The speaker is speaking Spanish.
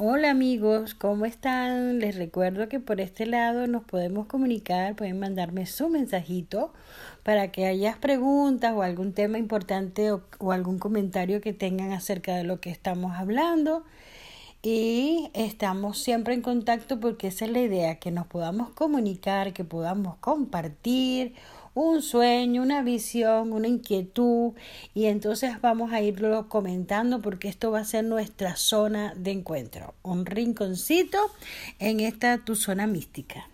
Hola amigos, ¿cómo están? Les recuerdo que por este lado nos podemos comunicar, pueden mandarme su mensajito para que hayas preguntas o algún tema importante o, o, algún comentario que tengan acerca de lo que estamos hablando. Y estamos siempre en contacto porque esa es la idea, que nos podamos comunicar, que podamos compartir un sueño, una visión, una inquietud y entonces vamos a irlo comentando porque esto va a ser nuestra zona de encuentro, un rinconcito en esta tu zona mística.